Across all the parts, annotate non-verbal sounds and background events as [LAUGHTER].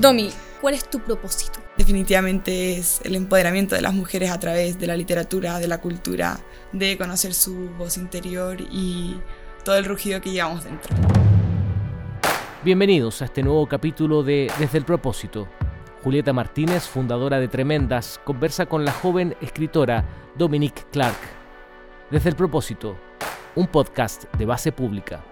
Domi, ¿cuál es tu propósito? Definitivamente es el empoderamiento de las mujeres a través de la literatura, de la cultura, de conocer su voz interior y todo el rugido que llevamos dentro. Bienvenidos a este nuevo capítulo de Desde el propósito. Julieta Martínez, fundadora de Tremendas, conversa con la joven escritora Dominique Clark. Desde el propósito, un podcast de base pública.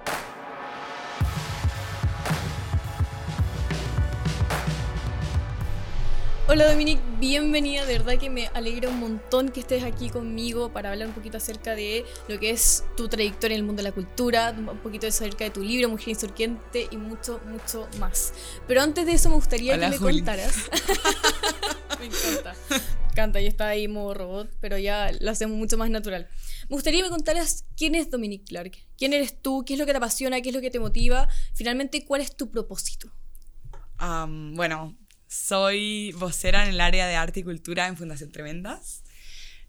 Hola Dominique, bienvenida, de verdad que me alegra un montón que estés aquí conmigo para hablar un poquito acerca de lo que es tu trayectoria en el mundo de la cultura, un poquito acerca de tu libro Mujer Insurgente y mucho, mucho más. Pero antes de eso me gustaría que me contaras. [LAUGHS] me encanta. Canta, ya está ahí modo robot, pero ya lo hacemos mucho más natural. Me gustaría que me contaras quién es Dominique Clark, quién eres tú, qué es lo que te apasiona, qué es lo que te motiva, finalmente cuál es tu propósito. bueno, soy vocera en el área de arte y cultura en Fundación Tremendas.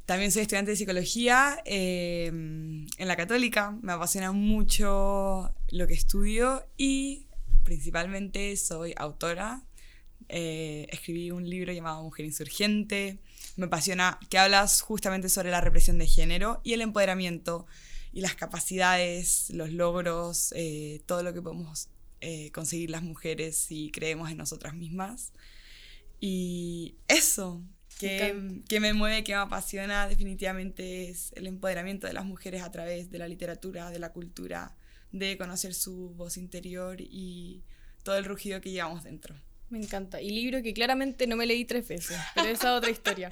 También soy estudiante de psicología eh, en la católica. Me apasiona mucho lo que estudio y principalmente soy autora. Eh, escribí un libro llamado Mujer Insurgente. Me apasiona que hablas justamente sobre la represión de género y el empoderamiento y las capacidades, los logros, eh, todo lo que podemos conseguir las mujeres si creemos en nosotras mismas. Y eso, que, que, me mueve, que me apasiona definitivamente es el empoderamiento de las mujeres a través de la literatura, de la cultura, de conocer su voz interior y todo el rugido que llevamos dentro. Me encanta. Y libro que claramente no me leí tres veces, pero esa es otra historia.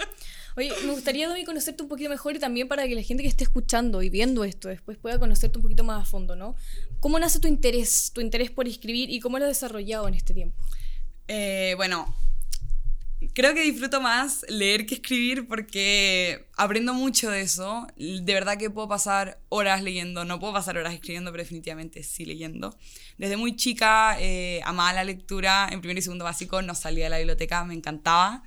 Oye, me gustaría, Domi, conocerte un poquito mejor y también para que la gente que esté escuchando y viendo esto después pueda conocerte un poquito más a fondo, ¿no? ¿Cómo nace tu interés, tu interés por escribir y cómo lo has desarrollado en este tiempo? Eh, bueno, Creo que disfruto más leer que escribir porque aprendo mucho de eso. De verdad que puedo pasar horas leyendo. No puedo pasar horas escribiendo, pero definitivamente sí leyendo. Desde muy chica eh, amaba la lectura. En primer y segundo básico no salía de la biblioteca, me encantaba.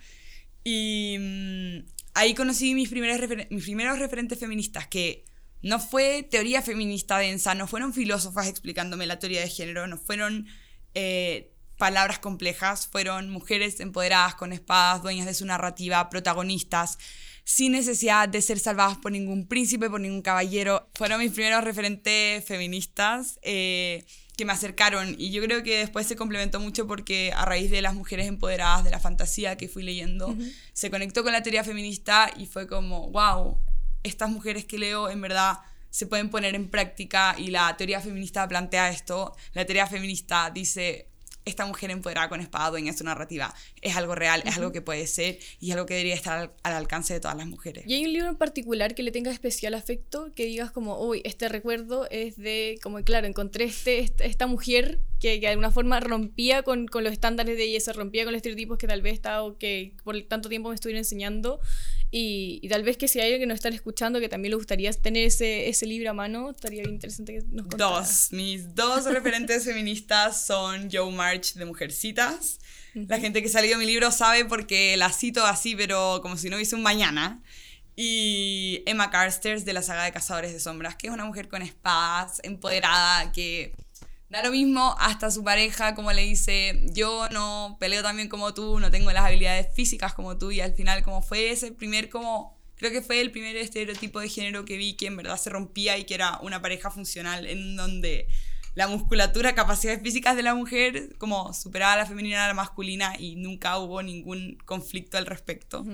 Y mm, ahí conocí mis primeros, mis primeros referentes feministas, que no fue teoría feminista densa, no fueron filósofas explicándome la teoría de género, no fueron... Eh, palabras complejas, fueron mujeres empoderadas con espadas, dueñas de su narrativa, protagonistas, sin necesidad de ser salvadas por ningún príncipe, por ningún caballero. Fueron mis primeros referentes feministas eh, que me acercaron y yo creo que después se complementó mucho porque a raíz de las mujeres empoderadas, de la fantasía que fui leyendo, se conectó con la teoría feminista y fue como, wow, estas mujeres que leo en verdad se pueden poner en práctica y la teoría feminista plantea esto. La teoría feminista dice esta mujer empoderada con espada dueña su narrativa. Es algo real, es algo que puede ser y es algo que debería estar al, alcance de todas las mujeres. ¿Y hay un libro en particular que le tenga especial afecto? Que digas como, uy, este recuerdo es de, como claro, encontré este, esta mujer que, de alguna forma rompía con, con, los estándares de belleza, rompía con los estereotipos que tal vez estaba o que por tanto tiempo me estuvieron enseñando. Y, tal vez que si hay alguien que nos está escuchando que también le gustaría tener ese, ese libro a mano, estaría bien interesante que nos contaras. Dos. Mis dos referentes feministas son Joe March de Mujercitas. La gente que ha salido mi libro sabe porque la cito así, pero como si no hubiese un mañana. Y Emma Carsters de la saga de Cazadores de Sombras, que es una mujer con espadas, empoderada, que Da lo mismo hasta su pareja, como le dice, yo no peleo tan bien como tú, no tengo las habilidades físicas como tú, y al final como fue ese primer como, creo que fue el primer estereotipo de género que vi que en verdad se rompía y que era una pareja funcional en donde la musculatura, capacidades físicas de la mujer como superaba a la femenina a la masculina y nunca hubo ningún conflicto al respecto.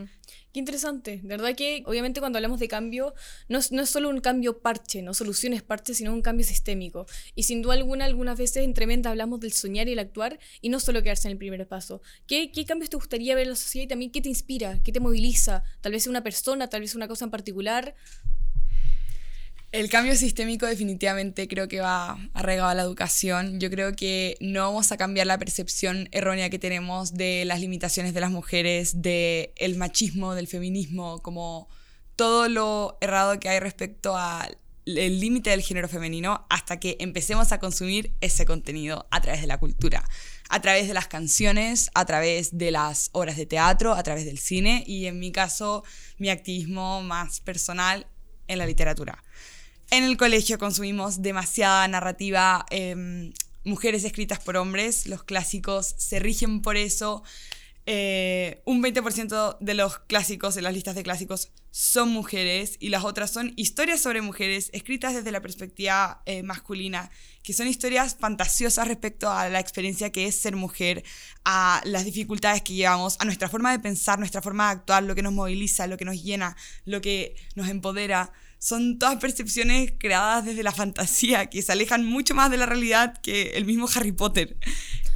Qué interesante. De verdad que, obviamente, cuando hablamos de cambio, no es, no es solo un cambio parche, no soluciones parche, sino un cambio sistémico. Y sin duda alguna, algunas veces en Tremenda hablamos del soñar y el actuar y no solo quedarse en el primer paso. ¿Qué, qué cambios te gustaría ver en la sociedad y también qué te inspira, qué te moviliza? Tal vez una persona, tal vez una cosa en particular. El cambio sistémico definitivamente creo que va arraigado a la educación. Yo creo que no vamos a cambiar la percepción errónea que tenemos de las limitaciones de las mujeres, del el machismo, del feminismo, como todo lo errado que hay respecto al límite del género femenino hasta que empecemos a consumir ese contenido a través de la cultura, a través de las canciones, a través de las obras de teatro, a través del cine y en mi caso mi activismo más personal en la literatura. En el colegio consumimos demasiada narrativa em, mujeres escritas por hombres, los clásicos se rigen por eso. Eh, un 20% de los clásicos en las listas de clásicos son mujeres y las otras son historias sobre mujeres escritas desde la perspectiva eh, masculina, que son historias fantasiosas respecto a la experiencia que es ser mujer, a las dificultades que llevamos, a nuestra forma de pensar, nuestra forma de actuar, lo que nos moviliza, lo que nos llena, lo que nos empodera son todas percepciones creadas desde la fantasía, que se alejan mucho más de la realidad que el mismo Harry Potter.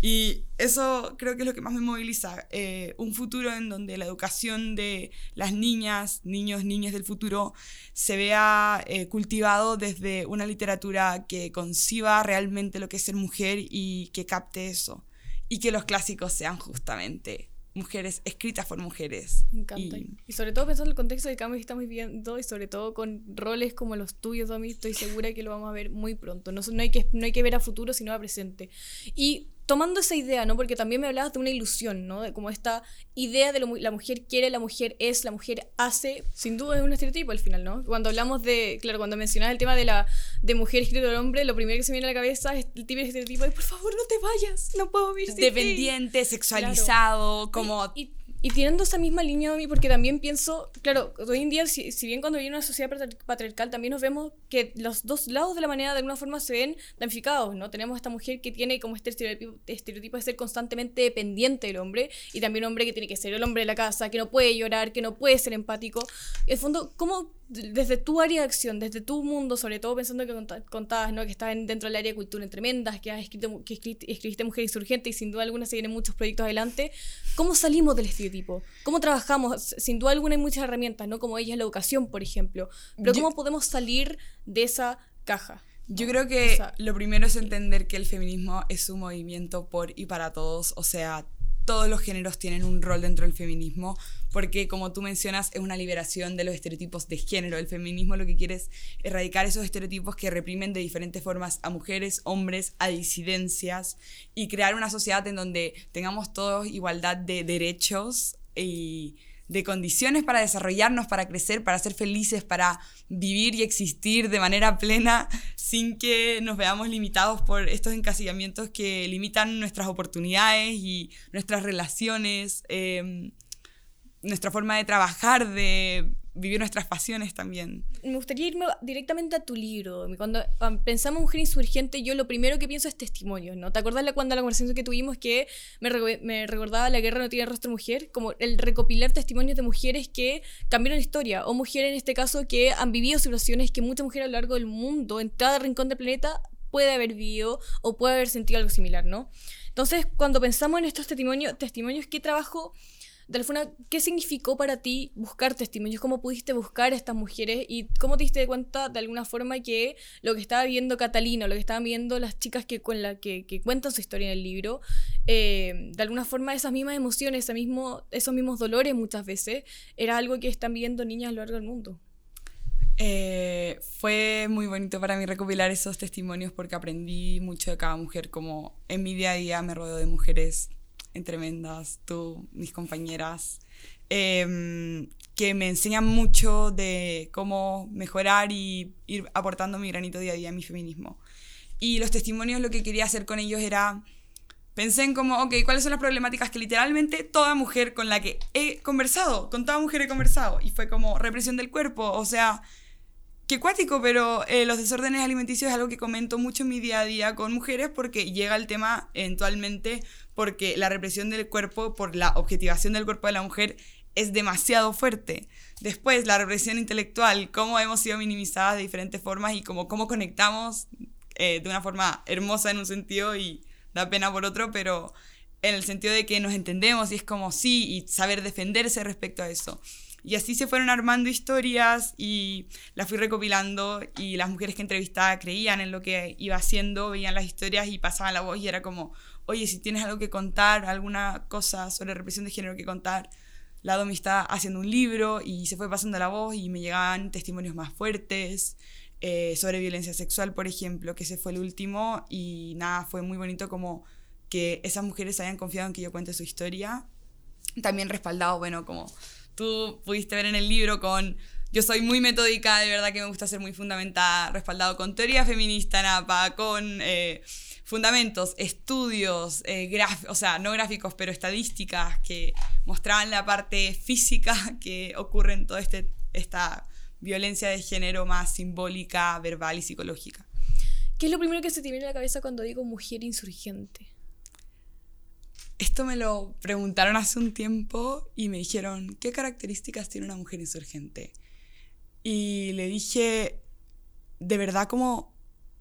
Y eso creo que es lo que más me moviliza. Eh, un futuro en donde la educación de las niñas, niños, niñas del futuro se vea eh, cultivado desde una literatura que conciba realmente lo que es ser mujer y que capte eso. Y que los clásicos sean justamente mujeres, escritas por mujeres. Me encanta. Y, sobre todo pensando en el contexto de cambio que estamos viviendo y sobre todo con roles como los tuyos, Domi, estoy segura que lo vamos a ver muy pronto. No, no, hay, que, no hay que ver a futuro, sino a presente. Y tomando esa idea, ¿no? Porque también me hablabas de una ilusión, ¿no? De como esta idea de lo, la mujer quiere, la mujer es, la mujer hace, sin duda es un estereotipo al final, ¿no? Cuando hablamos de, claro, cuando mencionas el tema de la de mujer escrito del hombre, lo primero que se viene a la cabeza es el típico estereotipo de por favor no te vayas, no puedo vivir sin Dependiente, sexualizado, como... Y tirando esa misma línea de mí, porque también pienso, claro, hoy en día, si, bien cuando viene una sociedad patriarcal, también nos vemos que los dos lados de la manera de alguna forma se ven damnificados, ¿no? Tenemos esta mujer que tiene como este estereotipo, estereotipo de ser constantemente dependiente del hombre, y también un hombre que tiene que ser el hombre de la casa, que no puede llorar, que no puede ser empático. En el fondo, ¿cómo desde tu área de acción, desde tu mundo, sobre todo pensando que contabas, ¿no? que estás dentro del área de cultura en tremendas, que has escrito, que escribiste Mujer Insurgente y sin duda alguna se vienen muchos proyectos adelante, ¿cómo salimos del estereotipo? ¿Cómo trabajamos? Sin duda alguna hay muchas herramientas, ¿no? como ella es la educación, por ejemplo, pero ¿cómo podemos salir de esa caja? Yo creo que lo primero es entender que el feminismo es un movimiento por y para todos, o sea, todos los géneros tienen un rol dentro del feminismo, porque como tú mencionas, es una liberación de los estereotipos de género. El feminismo lo que quiere es erradicar esos estereotipos que reprimen de diferentes formas a mujeres, hombres, a disidencias, y crear una sociedad en donde tengamos todos igualdad de derechos y de condiciones para desarrollarnos, para crecer, para ser felices, para vivir y existir de manera plena [LAUGHS] sin que nos veamos limitados por estos encasillamientos que limitan nuestras oportunidades y nuestras relaciones, em, nuestra forma de trabajar, de vivir nuestras pasiones también. Me gustaría irme directamente a tu libro. Cuando pensamos en mujer insurgente, yo lo primero que pienso es testimonios, ¿no? ¿Te acuerdas la, cuando la conversación que tuvimos que me, me, recordaba La guerra no tiene rostro mujer? Como el recopilar testimonios de mujeres que cambiaron la historia, o mujeres en este caso que han vivido situaciones que muchas mujeres a lo largo del mundo, en cada rincón del planeta, puede haber vivido o puede haber sentido algo similar, ¿no? Entonces, cuando pensamos en estos testimonios, testimonios, ¿qué trabajo de ¿qué significó para ti buscar testimonios? ¿Cómo pudiste buscar a estas mujeres? ¿Y cómo te diste cuenta de alguna forma que lo que estaba viendo Catalina, lo que estaban viendo las chicas que, con la, que, cuentan su historia en el libro, eh, de alguna forma esas mismas emociones, ese mismo, esos mismos dolores muchas veces, era algo que están viendo niñas a lo largo del mundo? Eh, fue muy bonito para mí recopilar esos testimonios porque aprendí mucho de cada mujer, como en mi día a día me rodeo de mujeres tremendas, tú, mis compañeras, em, que me enseñan mucho de cómo mejorar y ir aportando mi granito día a día a mi feminismo. Y los testimonios lo que quería hacer con ellos era, pensé en como, ok, ¿cuáles son las problemáticas que literalmente toda mujer con la que he conversado, con toda mujer he conversado? Y fue como represión del cuerpo, o sea, qué cuático, pero eh, los desórdenes alimenticios es algo que comento mucho en mi día a día con mujeres porque llega el tema eventualmente porque la represión del cuerpo por la objetivación del cuerpo de la mujer es demasiado fuerte. Después, la represión intelectual, cómo hemos sido minimizadas de diferentes formas y cómo, cómo conectamos eh, de una forma hermosa en un sentido y da pena por otro, pero en el sentido de que nos entendemos y es como sí y saber defenderse respecto a eso. Y así se fueron armando historias y las fui recopilando y las mujeres que entrevistaba creían en lo que iba haciendo, veían las historias y pasaban la voz y era como, oye, si tienes algo que contar, alguna cosa sobre represión de género que contar, la Domi está haciendo un libro y se fue pasando la voz y me llegaban testimonios más fuertes eh, sobre violencia sexual, por ejemplo, que ese fue el último y nada, fue muy bonito como que esas mujeres hayan confiado en que yo cuente su historia. También respaldado, bueno, como tú pudiste ver en el libro con... Yo soy muy metódica, de verdad que me gusta ser muy fundamentada, respaldado con teoría feminista, NAPA, con eh, fundamentos, estudios, eh, o sea, no gráficos, pero estadísticas que mostraban la parte física [LAUGHS] que ocurre en toda este, esta violencia de género más simbólica, verbal y psicológica. ¿Qué es lo primero que se te viene a la cabeza cuando digo mujer insurgente? Esto me lo preguntaron hace un tiempo y me dijeron, ¿qué características tiene una mujer insurgente? Y le dije, de verdad como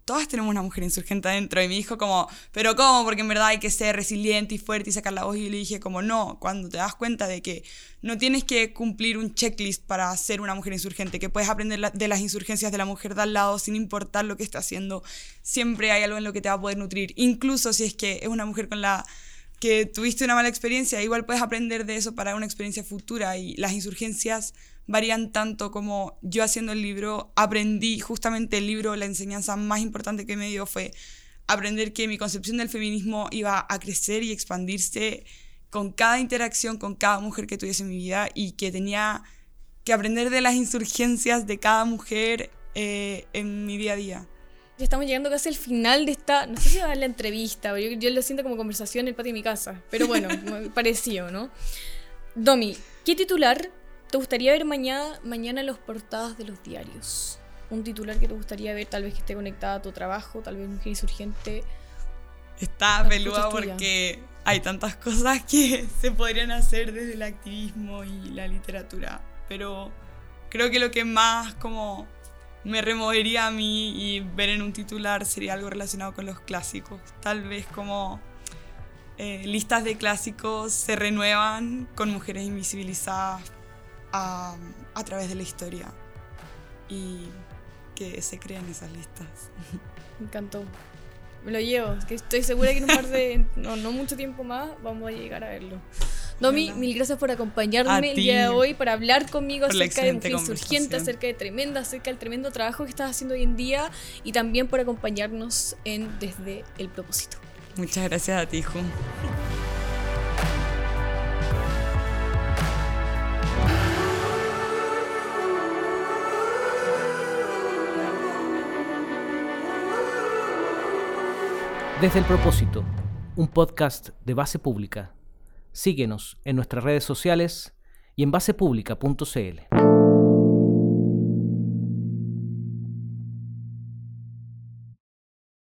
todas tenemos una mujer insurgente adentro. Y me dijo como, pero ¿cómo? Porque en verdad hay que ser resiliente y fuerte y sacar la voz. Y le dije como, no, cuando te das cuenta de que no tienes que cumplir un checklist para ser una mujer insurgente, que puedes aprender de las insurgencias de la mujer de al lado sin importar lo que está haciendo, siempre hay algo en lo que te va a poder nutrir. Incluso si es que es una mujer con la que tuviste una mala experiencia, igual puedes aprender de eso para una experiencia futura. Y las insurgencias varían tanto como yo haciendo el libro aprendí justamente el libro, la enseñanza más importante que me dio fue aprender que mi concepción del feminismo iba a crecer y expandirse con cada interacción con cada mujer que tuviese en mi vida y que tenía que aprender de las insurgencias de cada mujer eh, en mi día a día. Ya estamos llegando casi al final de esta, no sé si va a la entrevista, yo, yo lo siento como conversación en el patio de mi casa, pero bueno, [LAUGHS] pareció, ¿no? Domi, ¿qué titular ¿Te gustaría ver mañana, mañana los portadas de los diarios? Un titular que te gustaría ver, tal vez que esté conectada a tu trabajo, tal vez Mujer Insurgente. Está peluda porque hay tantas cosas que [LAUGHS] se podrían hacer desde el activismo y la literatura. Pero creo que lo que más como me removería a mí y ver en un titular sería algo relacionado con los clásicos. Tal vez como eh, listas de clásicos se renuevan con mujeres invisibilizadas a, través de la historia y que se crean esas listas. Me encantó. Me lo llevo, que estoy segura que en un par de, no, no mucho tiempo más, vamos a llegar a verlo. Domi, mil gracias por acompañarme el día de hoy, para hablar conmigo acerca de Mujer Insurgente, acerca de Tremenda, acerca del tremendo trabajo que estás haciendo hoy en día y también por acompañarnos en Desde el Propósito. Muchas gracias a ti, Jun. Desde el propósito, un podcast de base pública. Síguenos en nuestras redes sociales y en basepublica.cl.